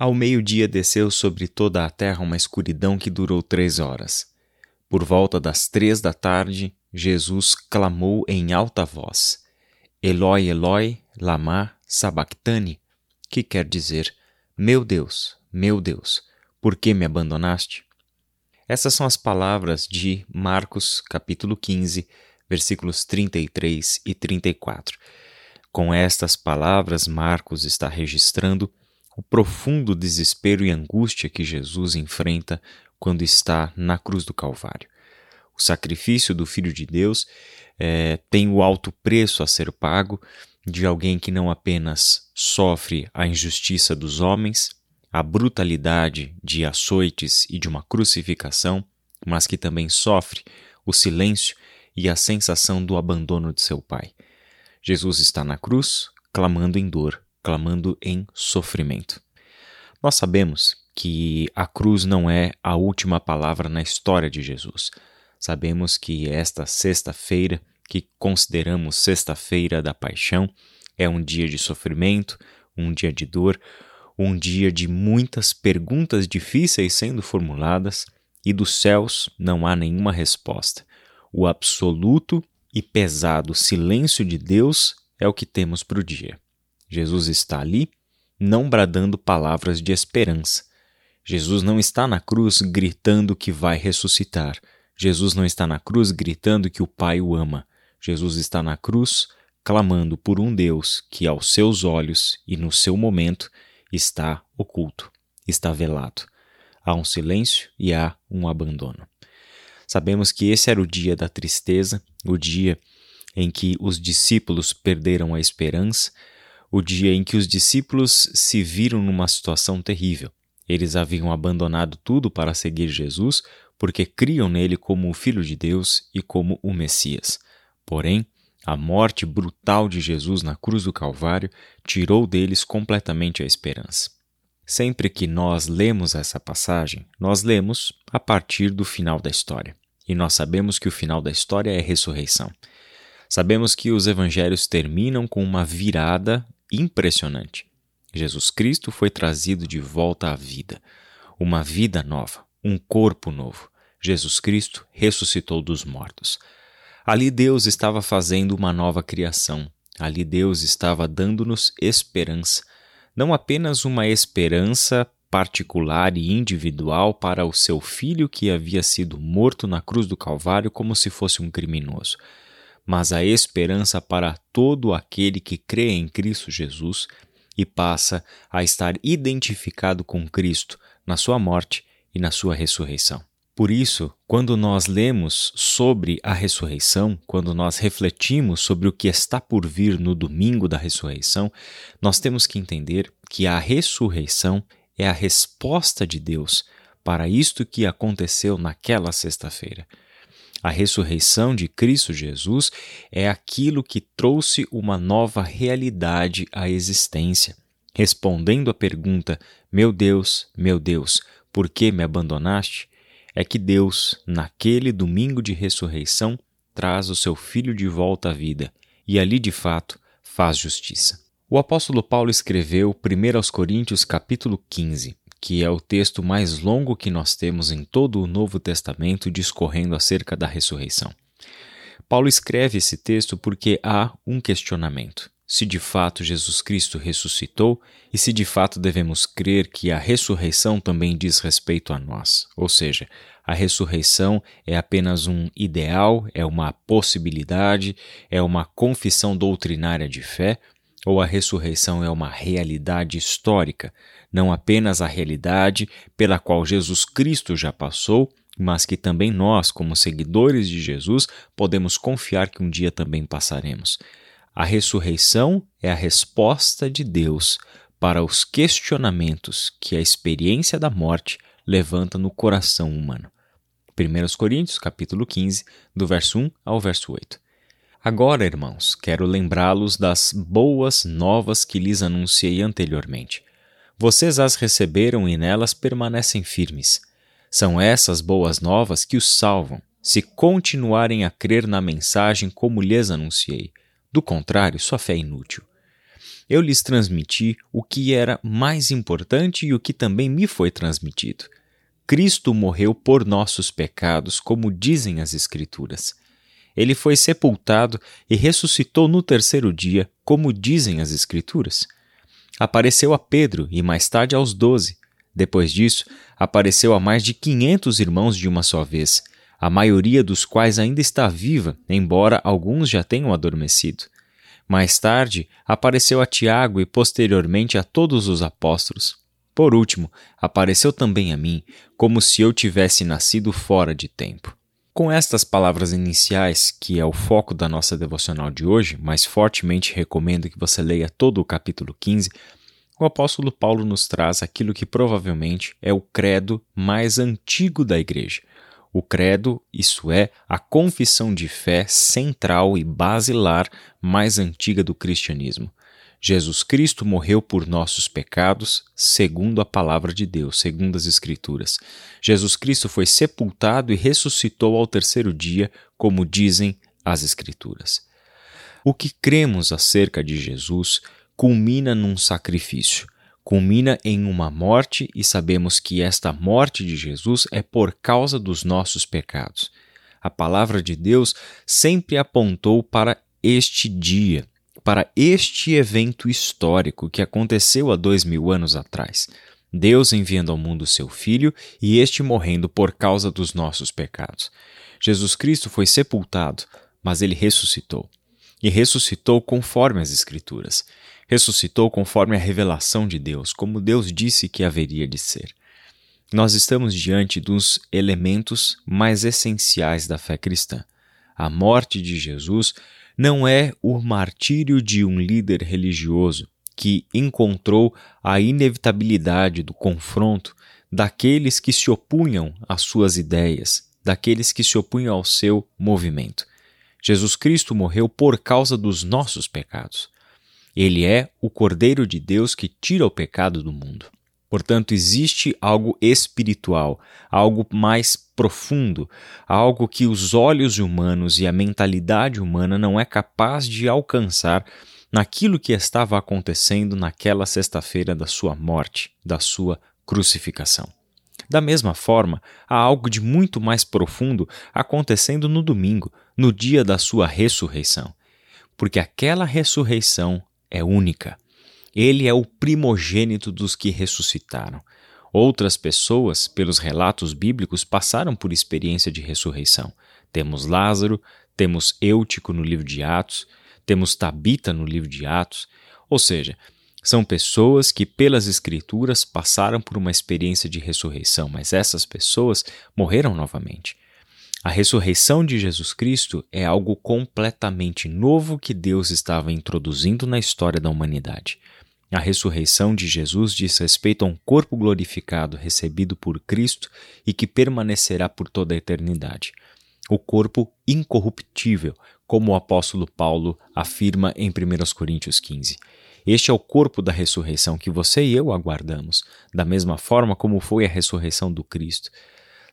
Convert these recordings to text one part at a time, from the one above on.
Ao meio-dia desceu sobre toda a terra uma escuridão que durou três horas. Por volta das três da tarde, Jesus clamou em alta voz: Eloi, Eloi, lama sabachthani, que quer dizer: Meu Deus, meu Deus, por que me abandonaste? Essas são as palavras de Marcos, capítulo 15, versículos 33 e 34. Com estas palavras, Marcos está registrando o profundo desespero e angústia que Jesus enfrenta quando está na cruz do Calvário. O sacrifício do Filho de Deus é, tem o alto preço a ser pago de alguém que não apenas sofre a injustiça dos homens, a brutalidade de açoites e de uma crucificação, mas que também sofre o silêncio e a sensação do abandono de seu Pai. Jesus está na cruz, clamando em dor, clamando em sofrimento. Nós sabemos que a cruz não é a última palavra na história de Jesus. Sabemos que esta sexta-feira, que consideramos sexta-feira da paixão, é um dia de sofrimento, um dia de dor, um dia de muitas perguntas difíceis sendo formuladas e dos céus não há nenhuma resposta. O absoluto e pesado silêncio de Deus é o que temos para o dia. Jesus está ali, não bradando palavras de esperança. Jesus não está na cruz gritando que vai ressuscitar. Jesus não está na cruz gritando que o Pai o ama. Jesus está na cruz clamando por um Deus que, aos seus olhos e no seu momento, está oculto, está velado. Há um silêncio e há um abandono. Sabemos que esse era o dia da tristeza, o dia em que os discípulos perderam a esperança, o dia em que os discípulos se viram numa situação terrível. Eles haviam abandonado tudo para seguir Jesus porque criam nele como o Filho de Deus e como o Messias. Porém, a morte brutal de Jesus na cruz do Calvário tirou deles completamente a esperança. Sempre que nós lemos essa passagem, nós lemos a partir do final da história. E nós sabemos que o final da história é ressurreição. Sabemos que os evangelhos terminam com uma virada impressionante. Jesus Cristo foi trazido de volta à vida, uma vida nova, um corpo novo. Jesus Cristo ressuscitou dos mortos. Ali Deus estava fazendo uma nova criação. Ali Deus estava dando-nos esperança, não apenas uma esperança particular e individual para o seu filho que havia sido morto na cruz do Calvário como se fosse um criminoso, mas a esperança para todo aquele que crê em Cristo Jesus e passa a estar identificado com Cristo na sua morte e na sua ressurreição. Por isso, quando nós lemos sobre a ressurreição, quando nós refletimos sobre o que está por vir no domingo da ressurreição, nós temos que entender que a ressurreição é a resposta de Deus para isto que aconteceu naquela sexta-feira. A ressurreição de Cristo Jesus é aquilo que trouxe uma nova realidade à existência. Respondendo à pergunta: Meu Deus, meu Deus, por que me abandonaste? É que Deus, naquele domingo de ressurreição, traz o seu filho de volta à vida e ali de fato faz justiça. O apóstolo Paulo escreveu 1 aos Coríntios capítulo 15, que é o texto mais longo que nós temos em todo o Novo Testamento discorrendo acerca da ressurreição. Paulo escreve esse texto porque há um questionamento: se de fato Jesus Cristo ressuscitou e se de fato devemos crer que a ressurreição também diz respeito a nós. Ou seja, a ressurreição é apenas um ideal, é uma possibilidade, é uma confissão doutrinária de fé, ou a ressurreição é uma realidade histórica, não apenas a realidade pela qual Jesus Cristo já passou, mas que também nós, como seguidores de Jesus, podemos confiar que um dia também passaremos. A ressurreição é a resposta de Deus para os questionamentos que a experiência da morte levanta no coração humano. 1 Coríntios, capítulo 15, do verso 1 ao verso 8. Agora, irmãos, quero lembrá-los das boas novas que lhes anunciei anteriormente. Vocês as receberam e nelas permanecem firmes. São essas boas novas que os salvam, se continuarem a crer na mensagem como lhes anunciei. Do contrário, sua fé é inútil. eu lhes transmiti o que era mais importante e o que também me foi transmitido. Cristo morreu por nossos pecados, como dizem as Escrituras. Ele foi sepultado e ressuscitou no terceiro dia, como dizem as Escrituras. Apareceu a Pedro e mais tarde aos doze. Depois disso, apareceu a mais de quinhentos irmãos de uma só vez, a maioria dos quais ainda está viva, embora alguns já tenham adormecido. Mais tarde, apareceu a Tiago e posteriormente a todos os apóstolos. Por último, apareceu também a mim, como se eu tivesse nascido fora de tempo. Com estas palavras iniciais, que é o foco da nossa devocional de hoje, mas fortemente recomendo que você leia todo o capítulo 15, o apóstolo Paulo nos traz aquilo que provavelmente é o credo mais antigo da igreja. O credo, isso é, a confissão de fé central e basilar mais antiga do cristianismo. Jesus Cristo morreu por nossos pecados, segundo a palavra de Deus, segundo as Escrituras. Jesus Cristo foi sepultado e ressuscitou ao terceiro dia, como dizem as Escrituras. O que cremos acerca de Jesus culmina num sacrifício, culmina em uma morte e sabemos que esta morte de Jesus é por causa dos nossos pecados. A palavra de Deus sempre apontou para este dia, para este evento histórico que aconteceu há dois mil anos atrás. Deus enviando ao mundo seu Filho e este morrendo por causa dos nossos pecados. Jesus Cristo foi sepultado, mas ele ressuscitou. E ressuscitou conforme as Escrituras. Ressuscitou conforme a revelação de Deus, como Deus disse que haveria de ser. Nós estamos diante dos elementos mais essenciais da fé cristã. A morte de Jesus não é o martírio de um líder religioso que encontrou a inevitabilidade do confronto daqueles que se opunham às suas ideias, daqueles que se opunham ao seu movimento. Jesus Cristo morreu por causa dos nossos pecados. Ele é o Cordeiro de Deus que tira o pecado do mundo. Portanto, existe algo espiritual, algo mais profundo, algo que os olhos humanos e a mentalidade humana não é capaz de alcançar naquilo que estava acontecendo naquela sexta-feira da sua morte, da sua crucificação. Da mesma forma, há algo de muito mais profundo acontecendo no domingo, no dia da sua ressurreição. Porque aquela ressurreição é única. Ele é o primogênito dos que ressuscitaram. Outras pessoas, pelos relatos bíblicos, passaram por experiência de ressurreição. Temos Lázaro, temos Eutico no livro de Atos, temos Tabita no livro de Atos. Ou seja, são pessoas que, pelas Escrituras, passaram por uma experiência de ressurreição, mas essas pessoas morreram novamente. A ressurreição de Jesus Cristo é algo completamente novo que Deus estava introduzindo na história da humanidade. A ressurreição de Jesus diz respeito a um corpo glorificado recebido por Cristo e que permanecerá por toda a eternidade. O corpo incorruptível, como o apóstolo Paulo afirma em 1 Coríntios 15. Este é o corpo da ressurreição que você e eu aguardamos, da mesma forma como foi a ressurreição do Cristo.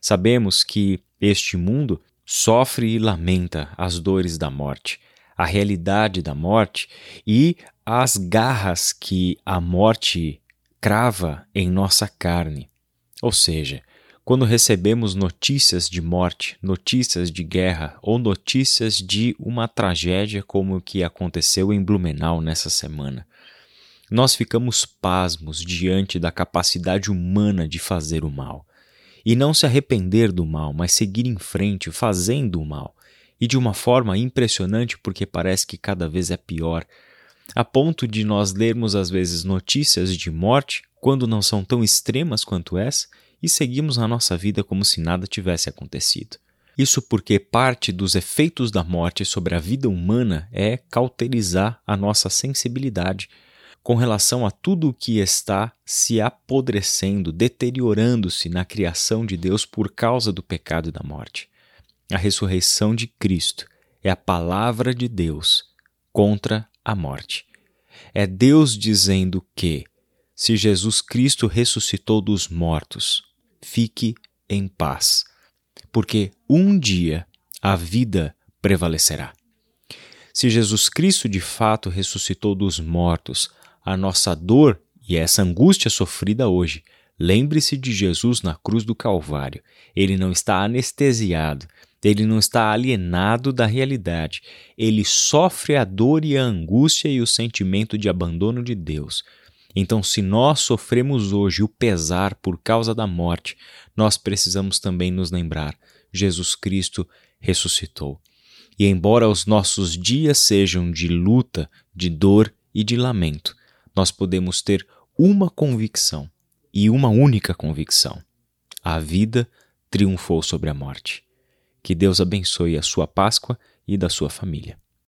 Sabemos que este mundo sofre e lamenta as dores da morte, a realidade da morte e as garras que a morte crava em nossa carne. Ou seja, quando recebemos notícias de morte, notícias de guerra ou notícias de uma tragédia como o que aconteceu em Blumenau nessa semana, nós ficamos pasmos diante da capacidade humana de fazer o mal. E não se arrepender do mal, mas seguir em frente fazendo o mal. E de uma forma impressionante, porque parece que cada vez é pior a ponto de nós lermos às vezes notícias de morte, quando não são tão extremas quanto essa, e seguimos a nossa vida como se nada tivesse acontecido. Isso porque parte dos efeitos da morte sobre a vida humana é cauterizar a nossa sensibilidade com relação a tudo o que está se apodrecendo, deteriorando-se na criação de Deus por causa do pecado e da morte. A ressurreição de Cristo é a palavra de Deus contra a morte. É Deus dizendo que, se Jesus Cristo ressuscitou dos mortos, fique em paz, porque um dia a vida prevalecerá. Se Jesus Cristo de fato ressuscitou dos mortos, a nossa dor e essa angústia sofrida hoje, lembre-se de Jesus na cruz do Calvário. Ele não está anestesiado, ele não está alienado da realidade. Ele sofre a dor e a angústia e o sentimento de abandono de Deus. Então, se nós sofremos hoje o pesar por causa da morte, nós precisamos também nos lembrar: Jesus Cristo ressuscitou. E embora os nossos dias sejam de luta, de dor e de lamento, nós podemos ter uma convicção e uma única convicção: a vida triunfou sobre a morte. Que Deus abençoe a sua Páscoa e da sua família.